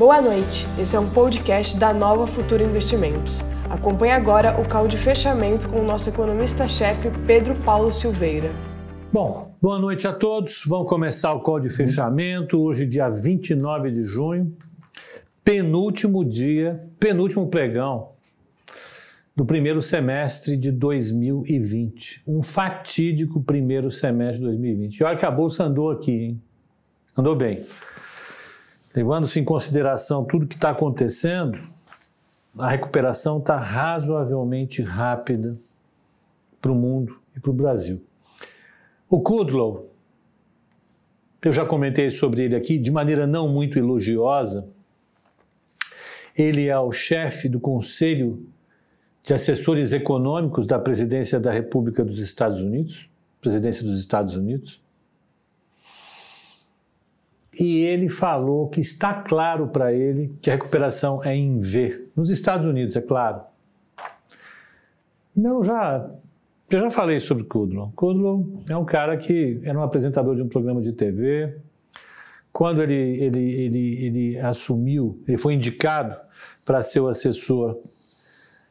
Boa noite, esse é um podcast da Nova Futura Investimentos. Acompanhe agora o call de fechamento com o nosso economista-chefe Pedro Paulo Silveira. Bom, boa noite a todos. Vamos começar o call de fechamento, hoje, dia 29 de junho, penúltimo dia, penúltimo pregão do primeiro semestre de 2020. Um fatídico primeiro semestre de 2020. E olha que a Bolsa andou aqui, hein? Andou bem. Levando-se em consideração tudo que está acontecendo, a recuperação está razoavelmente rápida para o mundo e para o Brasil. O Kudlow, eu já comentei sobre ele aqui de maneira não muito elogiosa. Ele é o chefe do Conselho de Assessores Econômicos da Presidência da República dos Estados Unidos, Presidência dos Estados Unidos e ele falou que está claro para ele que a recuperação é em V. Nos Estados Unidos, é claro. Não, já, eu já falei sobre Kudlow. Kudlow é um cara que era um apresentador de um programa de TV. Quando ele, ele, ele, ele assumiu, ele foi indicado para ser o assessor,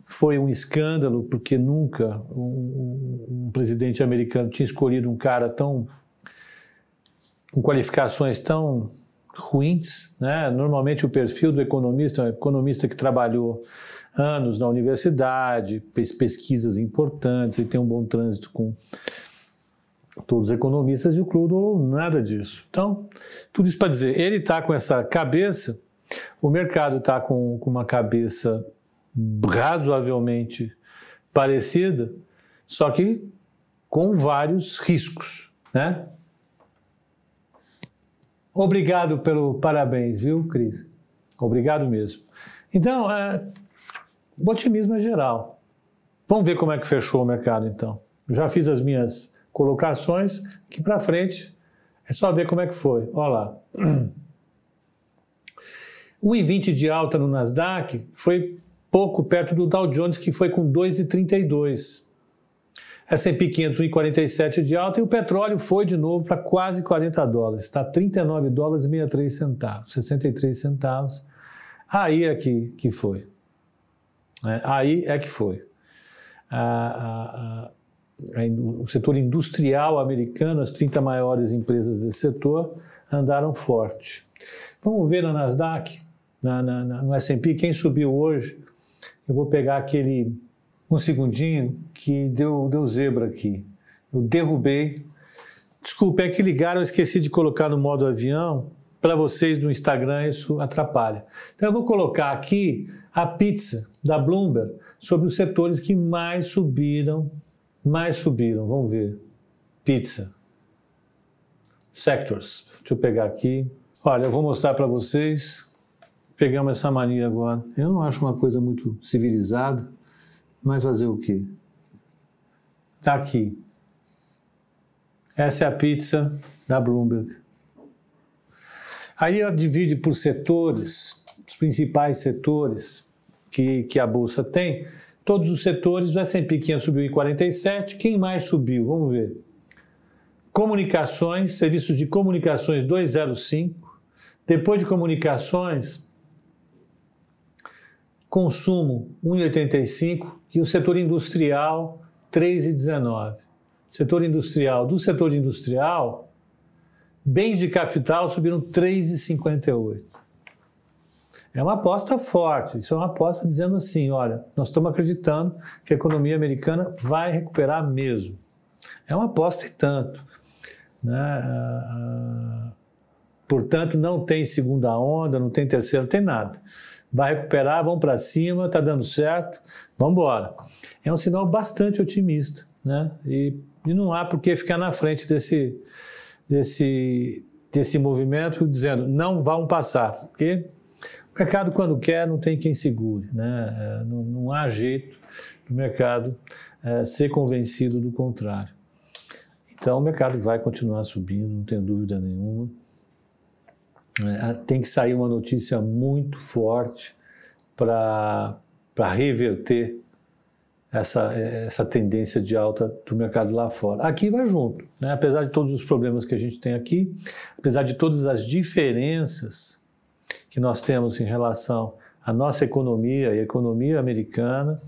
foi um escândalo, porque nunca um, um presidente americano tinha escolhido um cara tão com qualificações tão ruins, né? Normalmente o perfil do economista é um economista que trabalhou anos na universidade, fez pesquisas importantes e tem um bom trânsito com todos os economistas e o Cludo nada disso. Então, tudo isso para dizer, ele está com essa cabeça, o mercado está com, com uma cabeça razoavelmente parecida, só que com vários riscos, né? Obrigado pelo parabéns, viu, Cris? Obrigado mesmo. Então, é, o otimismo é geral. Vamos ver como é que fechou o mercado, então. Já fiz as minhas colocações, que para frente é só ver como é que foi. Olha lá. 1,20 de alta no Nasdaq foi pouco perto do Dow Jones, que foi com 2,32. S&P 500 1,47 de alta e o petróleo foi de novo para quase 40 dólares, está 39 dólares e 63 centavos, 63 centavos. Aí é que, que foi. É, aí é que foi. A, a, a, o setor industrial americano, as 30 maiores empresas desse setor, andaram forte. Vamos ver na Nasdaq, na, na, na no S&P, quem subiu hoje. Eu vou pegar aquele um segundinho que deu, deu zebra aqui. Eu derrubei. Desculpa, é que ligaram, eu esqueci de colocar no modo avião. Para vocês no Instagram isso atrapalha. Então eu vou colocar aqui a pizza da Bloomberg sobre os setores que mais subiram, mais subiram. Vamos ver. Pizza. Sectors. Deixa eu pegar aqui. Olha, eu vou mostrar para vocês. Pegamos essa mania agora. Eu não acho uma coisa muito civilizada. Mas fazer o quê? Está aqui. Essa é a pizza da Bloomberg. Aí ela divide por setores, os principais setores que, que a Bolsa tem. Todos os setores, o S&P 500 subiu em 47. Quem mais subiu? Vamos ver. Comunicações, serviços de comunicações 205. Depois de comunicações, consumo 1,85 e o setor industrial 3,19. Setor industrial, do setor industrial, bens de capital subiram 3,58. É uma aposta forte, isso é uma aposta dizendo assim, olha, nós estamos acreditando que a economia americana vai recuperar mesmo. É uma aposta e tanto. Né? Portanto, não tem segunda onda, não tem terceira, não tem nada vai recuperar, vamos para cima, está dando certo, vamos embora. É um sinal bastante otimista, né? E, e não há por que ficar na frente desse, desse, desse movimento dizendo não vão passar, porque o mercado quando quer não tem quem segure, né? É, não, não há jeito do mercado é, ser convencido do contrário. Então o mercado vai continuar subindo, não tem dúvida nenhuma. É, tem que sair uma notícia muito forte para reverter essa, essa tendência de alta do mercado lá fora. Aqui vai junto, né? apesar de todos os problemas que a gente tem aqui, apesar de todas as diferenças que nós temos em relação à nossa economia e a economia americana,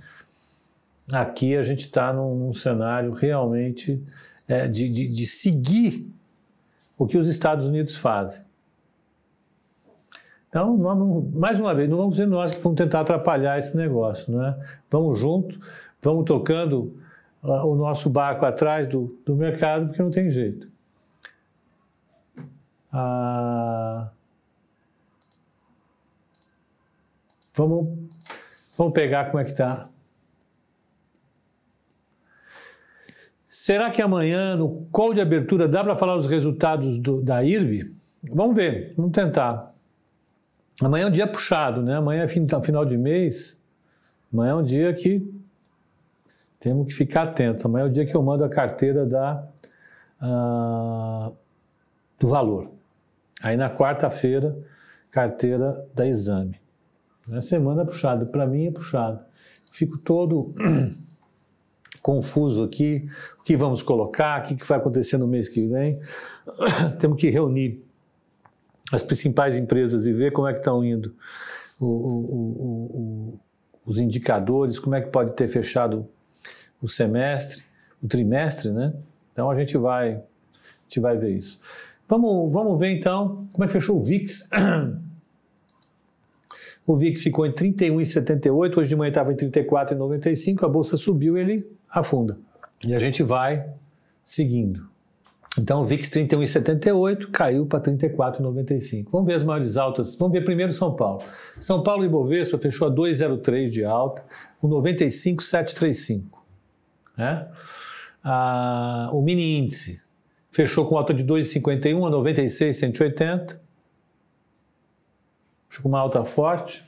aqui a gente está num, num, cenário realmente é, de, de, de seguir o que os Estados Unidos fazem. Então, mais uma vez, não vamos ser nós que vamos tentar atrapalhar esse negócio, né? Vamos junto, vamos tocando uh, o nosso barco atrás do, do mercado, porque não tem jeito. Ah, vamos, vamos pegar como é que está. Será que amanhã, no call de abertura, dá para falar os resultados do, da IRB? Vamos ver, vamos tentar. Amanhã é um dia puxado, né? Amanhã é final de mês. Amanhã é um dia que temos que ficar atento. Amanhã é o dia que eu mando a carteira da, uh, do valor. Aí na quarta-feira, carteira da exame. A semana é puxada, para mim é puxada. Fico todo confuso aqui, o que vamos colocar, o que vai acontecer no mês que vem. Temos que reunir as principais empresas e ver como é que estão indo o, o, o, os indicadores, como é que pode ter fechado o semestre, o trimestre, né? Então a gente vai, a gente vai ver isso. Vamos, vamos ver então como é que fechou o VIX. O VIX ficou em 31,78, hoje de manhã estava em 34,95, a bolsa subiu ele afunda. E a gente vai seguindo. Então, o VIX 31,78 caiu para 34,95. Vamos ver as maiores altas. Vamos ver primeiro São Paulo. São Paulo e Bovespa fechou a 2,03 de alta, o 95,735. Né? Ah, o mini índice fechou com alta de 2,51 a 96,180. Fechou com uma alta forte.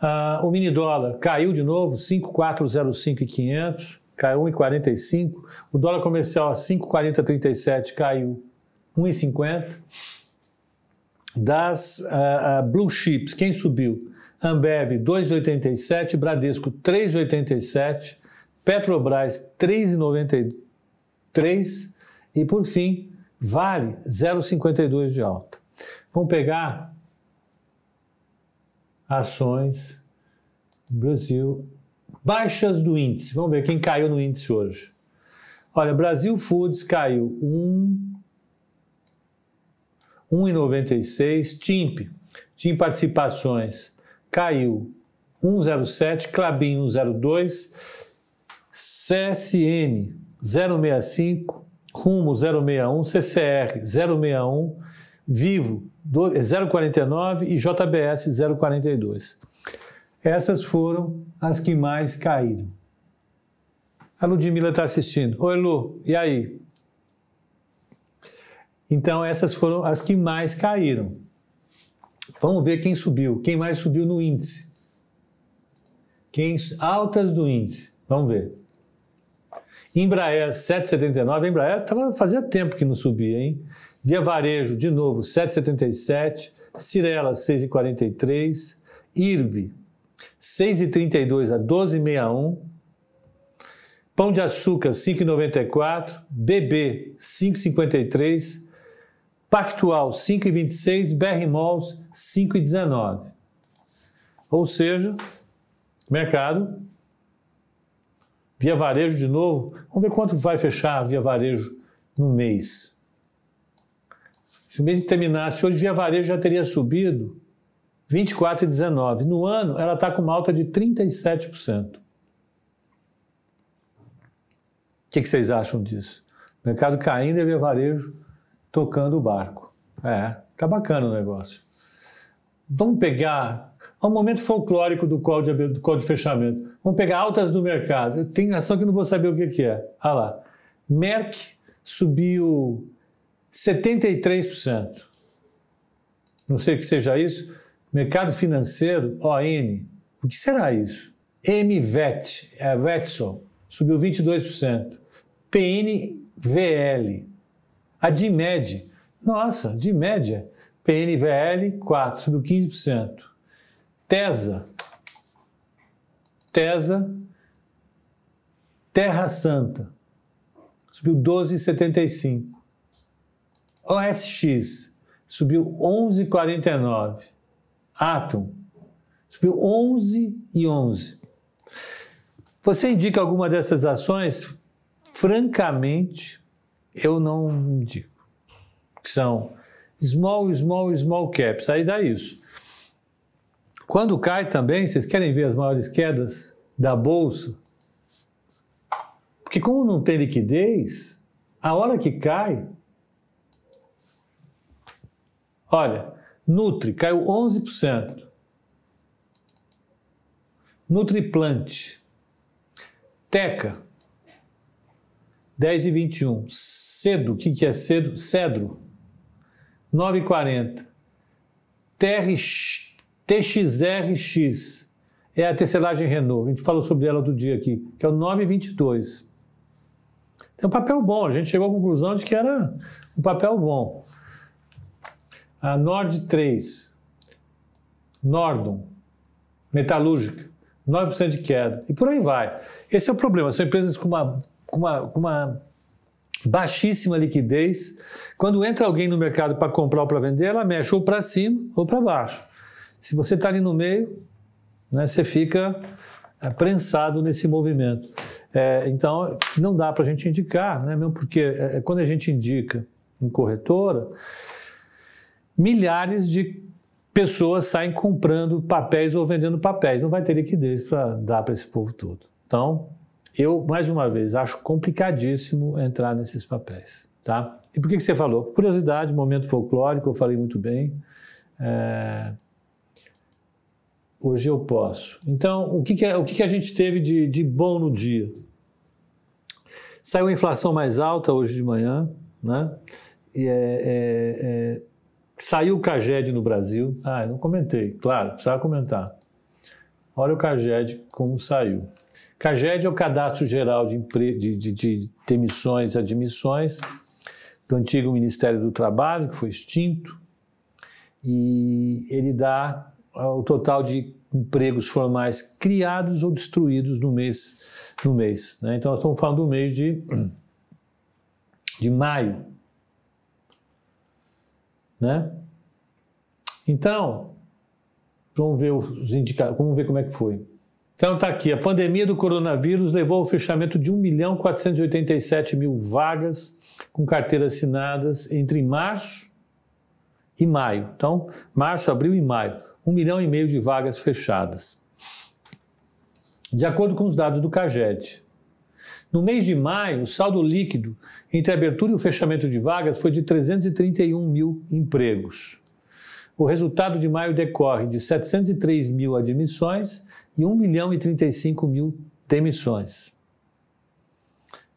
Ah, o mini dólar caiu de novo, 5,405,500 caiu 1,45. O dólar comercial a 5,4037 caiu 1,50. Das uh, uh, blue chips, quem subiu? Ambev 2,87, Bradesco 3,87, Petrobras 3,93 e por fim Vale 0,52 de alta. Vamos pegar ações Brasil Baixas do índice. Vamos ver quem caiu no índice hoje. Olha, Brasil Foods caiu 1, 1,96. TIMP, TIM Participações, caiu 1,07. Clabin 1,02. CSN 0,65. Rumo 061. CCR 061. Vivo 0,49 e JBS 0,42. Essas foram as que mais caíram. A Ludmilla está assistindo. Oi, Lu, e aí? Então, essas foram as que mais caíram. Vamos ver quem subiu, quem mais subiu no índice. Quem altas do índice. Vamos ver. Embraer 7,79. Embraer tava, fazia tempo que não subia, hein? Via Varejo, de novo, 7,77. Cirela, 6,43. IRB, 6,32 a 12,61. Pão de açúcar, 5,94. BB, 5,53. Pactual, 5,26. BR Malls, 5,19. Ou seja, mercado, via varejo de novo. Vamos ver quanto vai fechar via varejo no mês. Se o mês terminasse hoje, via varejo já teria subido 24,19. No ano, ela está com uma alta de 37%. O que, que, vocês acham disso? Mercado caindo e varejo tocando o barco. É, tá bacana o negócio. Vamos pegar é um momento folclórico do call de, do call de fechamento. Vamos pegar altas do mercado. Tem ação que não vou saber o que, que é. Olha lá. Merck subiu 73%. Não sei o que seja isso. Mercado financeiro, ON, o que será isso? MVET, é Vetson, subiu 22%. PNVL, a DIMED, nossa, DIMED, PNVL 4, subiu 15%. TESA, TESA, Terra Santa, subiu 12,75. OSX, subiu 11,49. Atom, subiu 11 e 11. Você indica alguma dessas ações? Francamente, eu não indico. São small, small, small caps. Aí dá isso. Quando cai também, vocês querem ver as maiores quedas da bolsa? Porque como não tem liquidez, a hora que cai, olha, Nutri caiu 11%. Nutriplant, Teca, 10 e 21. Cedo, o que, que é cedo? Cedro, 9,40. TXRX é a tecelagem Renault. A gente falou sobre ela do dia aqui, que é o 9,22. Tem um papel bom. A gente chegou à conclusão de que era um papel bom. A Nord 3, Nordon, metalúrgica, 9% de queda. E por aí vai. Esse é o problema. São empresas com uma, com uma, com uma baixíssima liquidez. Quando entra alguém no mercado para comprar ou para vender, ela mexe ou para cima ou para baixo. Se você está ali no meio, né, você fica é, prensado nesse movimento. É, então, não dá para a gente indicar, né, mesmo porque é, é, quando a gente indica em corretora, milhares de pessoas saem comprando papéis ou vendendo papéis. Não vai ter liquidez para dar para esse povo todo. Então, eu, mais uma vez, acho complicadíssimo entrar nesses papéis. Tá? E por que, que você falou? Curiosidade, momento folclórico, eu falei muito bem. É... Hoje eu posso. Então, o que, que, é, o que, que a gente teve de, de bom no dia? Saiu a inflação mais alta hoje de manhã, né? E é, é, é saiu o CAGED no Brasil. Ah, eu não comentei, claro, precisava comentar. Olha o CAGED como saiu. CAGED é o Cadastro Geral de, de, de, de Demissões e Admissões do antigo Ministério do Trabalho, que foi extinto, e ele dá o total de empregos formais criados ou destruídos no mês. No mês né? Então, nós estamos falando do mês de, de maio. Né? Então, vamos ver os indicadores, vamos ver como é que foi. Então está aqui, a pandemia do coronavírus levou ao fechamento de 1 milhão 487 mil vagas com carteiras assinadas entre março e maio. Então, março, abril e maio. 1 milhão e meio de vagas fechadas. De acordo com os dados do CAGED. No mês de maio, o saldo líquido entre a abertura e o fechamento de vagas foi de 331 mil empregos. O resultado de maio decorre de 703 mil admissões e 1 milhão e 35 mil demissões.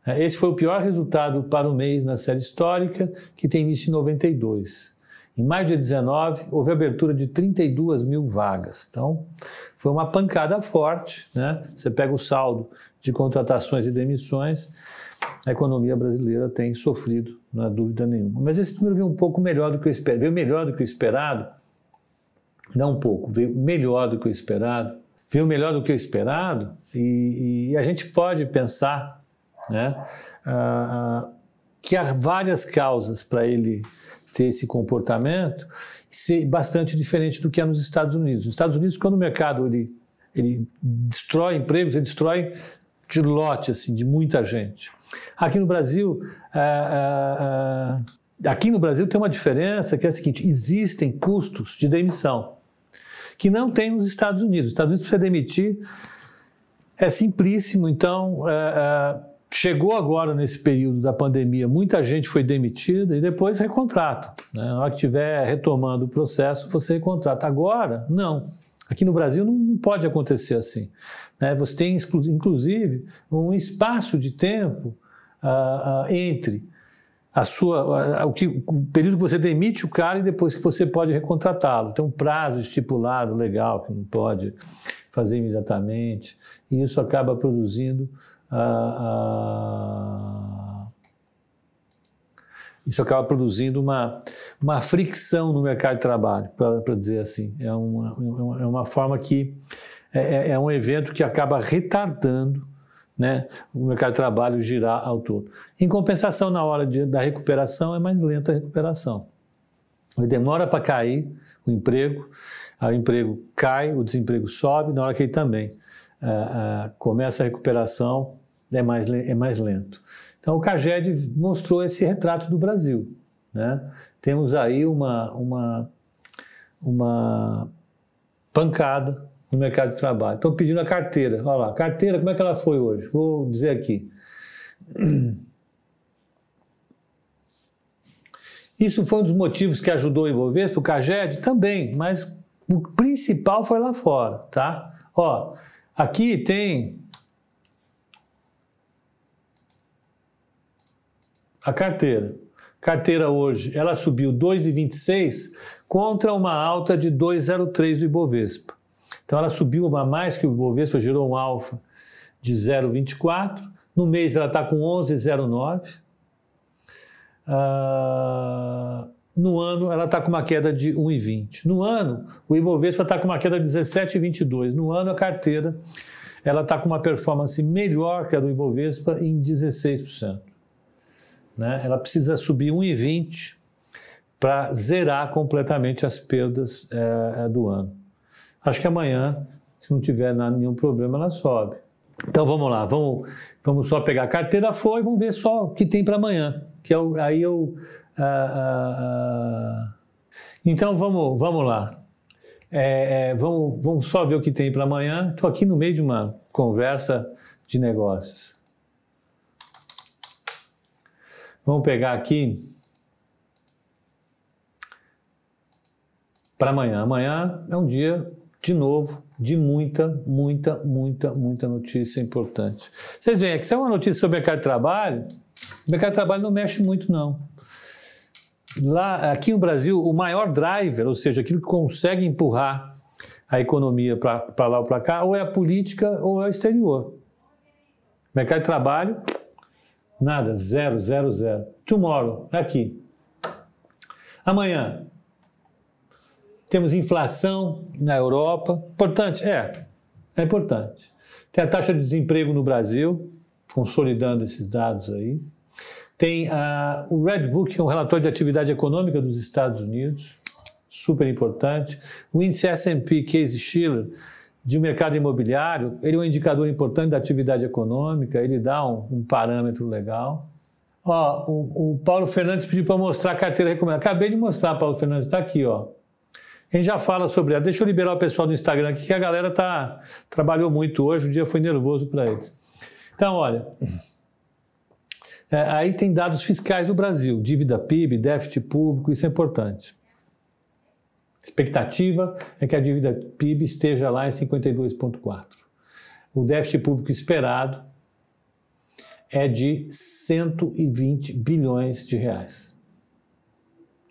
Esse foi o pior resultado para o mês na série histórica, que tem início em 92. Em maio de 19, houve abertura de 32 mil vagas. Então, foi uma pancada forte. Né? Você pega o saldo de contratações e demissões, a economia brasileira tem sofrido, não há dúvida nenhuma. Mas esse número veio um pouco melhor do que o esperado. Veio melhor do que o esperado, não um pouco, veio melhor do que o esperado, veio melhor do que o esperado, e, e a gente pode pensar né, uh, que há várias causas para ele ter esse comportamento bastante diferente do que é nos Estados Unidos. Nos Estados Unidos, quando o mercado ele, ele destrói empregos, ele destrói de lote, assim, de muita gente. Aqui no Brasil, uh, uh, aqui no Brasil tem uma diferença que é a seguinte: existem custos de demissão que não tem nos Estados Unidos. Os Estados Unidos precisa demitir é simplíssimo. Então, chegou agora nesse período da pandemia, muita gente foi demitida e depois recontrata. Né? Na hora que estiver retomando o processo, você recontrata. Agora, não. Aqui no Brasil não pode acontecer assim. Né? Você tem, inclusive, um espaço de tempo uh, uh, entre a sua, o, que, o, período que você demite o cara e depois que você pode recontratá-lo. Tem um prazo estipulado legal que não pode fazer imediatamente. E isso acaba produzindo uh, isso acaba produzindo uma, uma fricção no mercado de trabalho, para dizer assim. É uma, é uma forma que é, é, é um evento que acaba retardando né, o mercado de trabalho girar ao todo. Em compensação, na hora de, da recuperação, é mais lenta a recuperação. Demora para cair o emprego, o emprego cai, o desemprego sobe, na hora que ele também uh, começa a recuperação, é mais, é mais lento. Então, o CAGED mostrou esse retrato do Brasil. Né? Temos aí uma, uma, uma pancada no mercado de trabalho. Estão pedindo a carteira. Olha lá, carteira, como é que ela foi hoje? Vou dizer aqui. Isso foi um dos motivos que ajudou o Ibovespa, o CAGED também, mas o principal foi lá fora, tá? Ó, aqui tem a carteira. Carteira hoje, ela subiu 2,26 contra uma alta de 2,03 do Ibovespa. Então ela subiu mais que o Ibovespa, gerou um alfa de 0,24. No mês ela está com 11,09. Uh, no ano ela está com uma queda de 1,20. No ano, o Ibovespa está com uma queda de 17,22. No ano, a carteira ela está com uma performance melhor que a do Ibovespa em 16%. Né? Ela precisa subir 1,20 para zerar completamente as perdas é, do ano. Acho que amanhã, se não tiver nenhum problema, ela sobe. Então vamos lá, vamos, vamos só pegar a carteira foi, vamos ver só o que tem para amanhã, que é o, aí eu ah. então vamos, vamos lá. É, é, vamos, vamos só ver o que tem para amanhã. Estou aqui no meio de uma conversa de negócios. Vamos pegar aqui para amanhã. Amanhã é um dia, de novo, de muita, muita, muita, muita notícia importante. Vocês veem, aqui se é uma notícia sobre o mercado de trabalho, o mercado de trabalho não mexe muito, não. Lá, aqui no Brasil, o maior driver, ou seja, aquilo que consegue empurrar a economia para lá ou para cá, ou é a política ou é o exterior. Mercado de trabalho, nada, zero, zero, zero. Tomorrow, aqui. Amanhã, temos inflação na Europa. Importante? É, é importante. Tem a taxa de desemprego no Brasil, consolidando esses dados aí. Tem uh, o Red Book, que é um relatório de atividade econômica dos Estados Unidos, super importante. O índice S&P Case Shiller de um mercado imobiliário, ele é um indicador importante da atividade econômica, ele dá um, um parâmetro legal. Ó, o, o, Paulo Fernandes pediu para mostrar a carteira recomendada. Acabei de mostrar, Paulo Fernandes, está aqui, ó. A gente já fala sobre ela. Deixa eu liberar o pessoal do Instagram aqui, que a galera tá, trabalhou muito hoje, o dia foi nervoso para eles. Então, olha, é, aí tem dados fiscais do Brasil, dívida PIB, déficit público, isso é importante. Expectativa é que a dívida PIB esteja lá em 52,4. O déficit público esperado é de 120 bilhões de reais.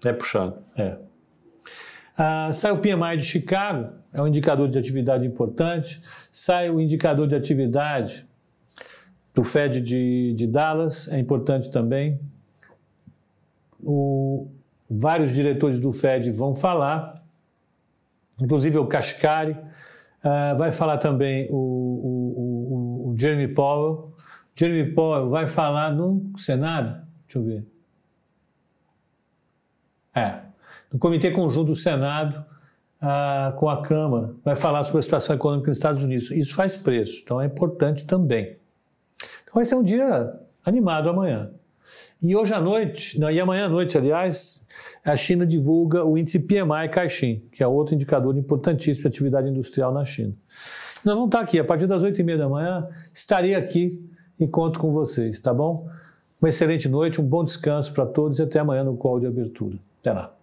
É puxado, é. Ah, sai o PMI de Chicago, é um indicador de atividade importante. Sai o indicador de atividade do Fed de, de Dallas, é importante também. O, vários diretores do Fed vão falar, inclusive o Kashkari, uh, vai falar também o, o, o, Jeremy Powell. Jeremy Powell vai falar no Senado, deixa eu ver. É, no Comitê Conjunto do Senado uh, com a Câmara, vai falar sobre a situação econômica nos Estados Unidos. Isso faz preço, então é importante também. Vai ser um dia animado amanhã. E hoje à noite, e amanhã à noite, aliás, a China divulga o índice PMI Caixin, que é outro indicador importantíssimo de atividade industrial na China. Nós vamos estar aqui, a partir das 8h30 da manhã, estarei aqui e conto com vocês, tá bom? Uma excelente noite, um bom descanso para todos e até amanhã no call de abertura. Até lá.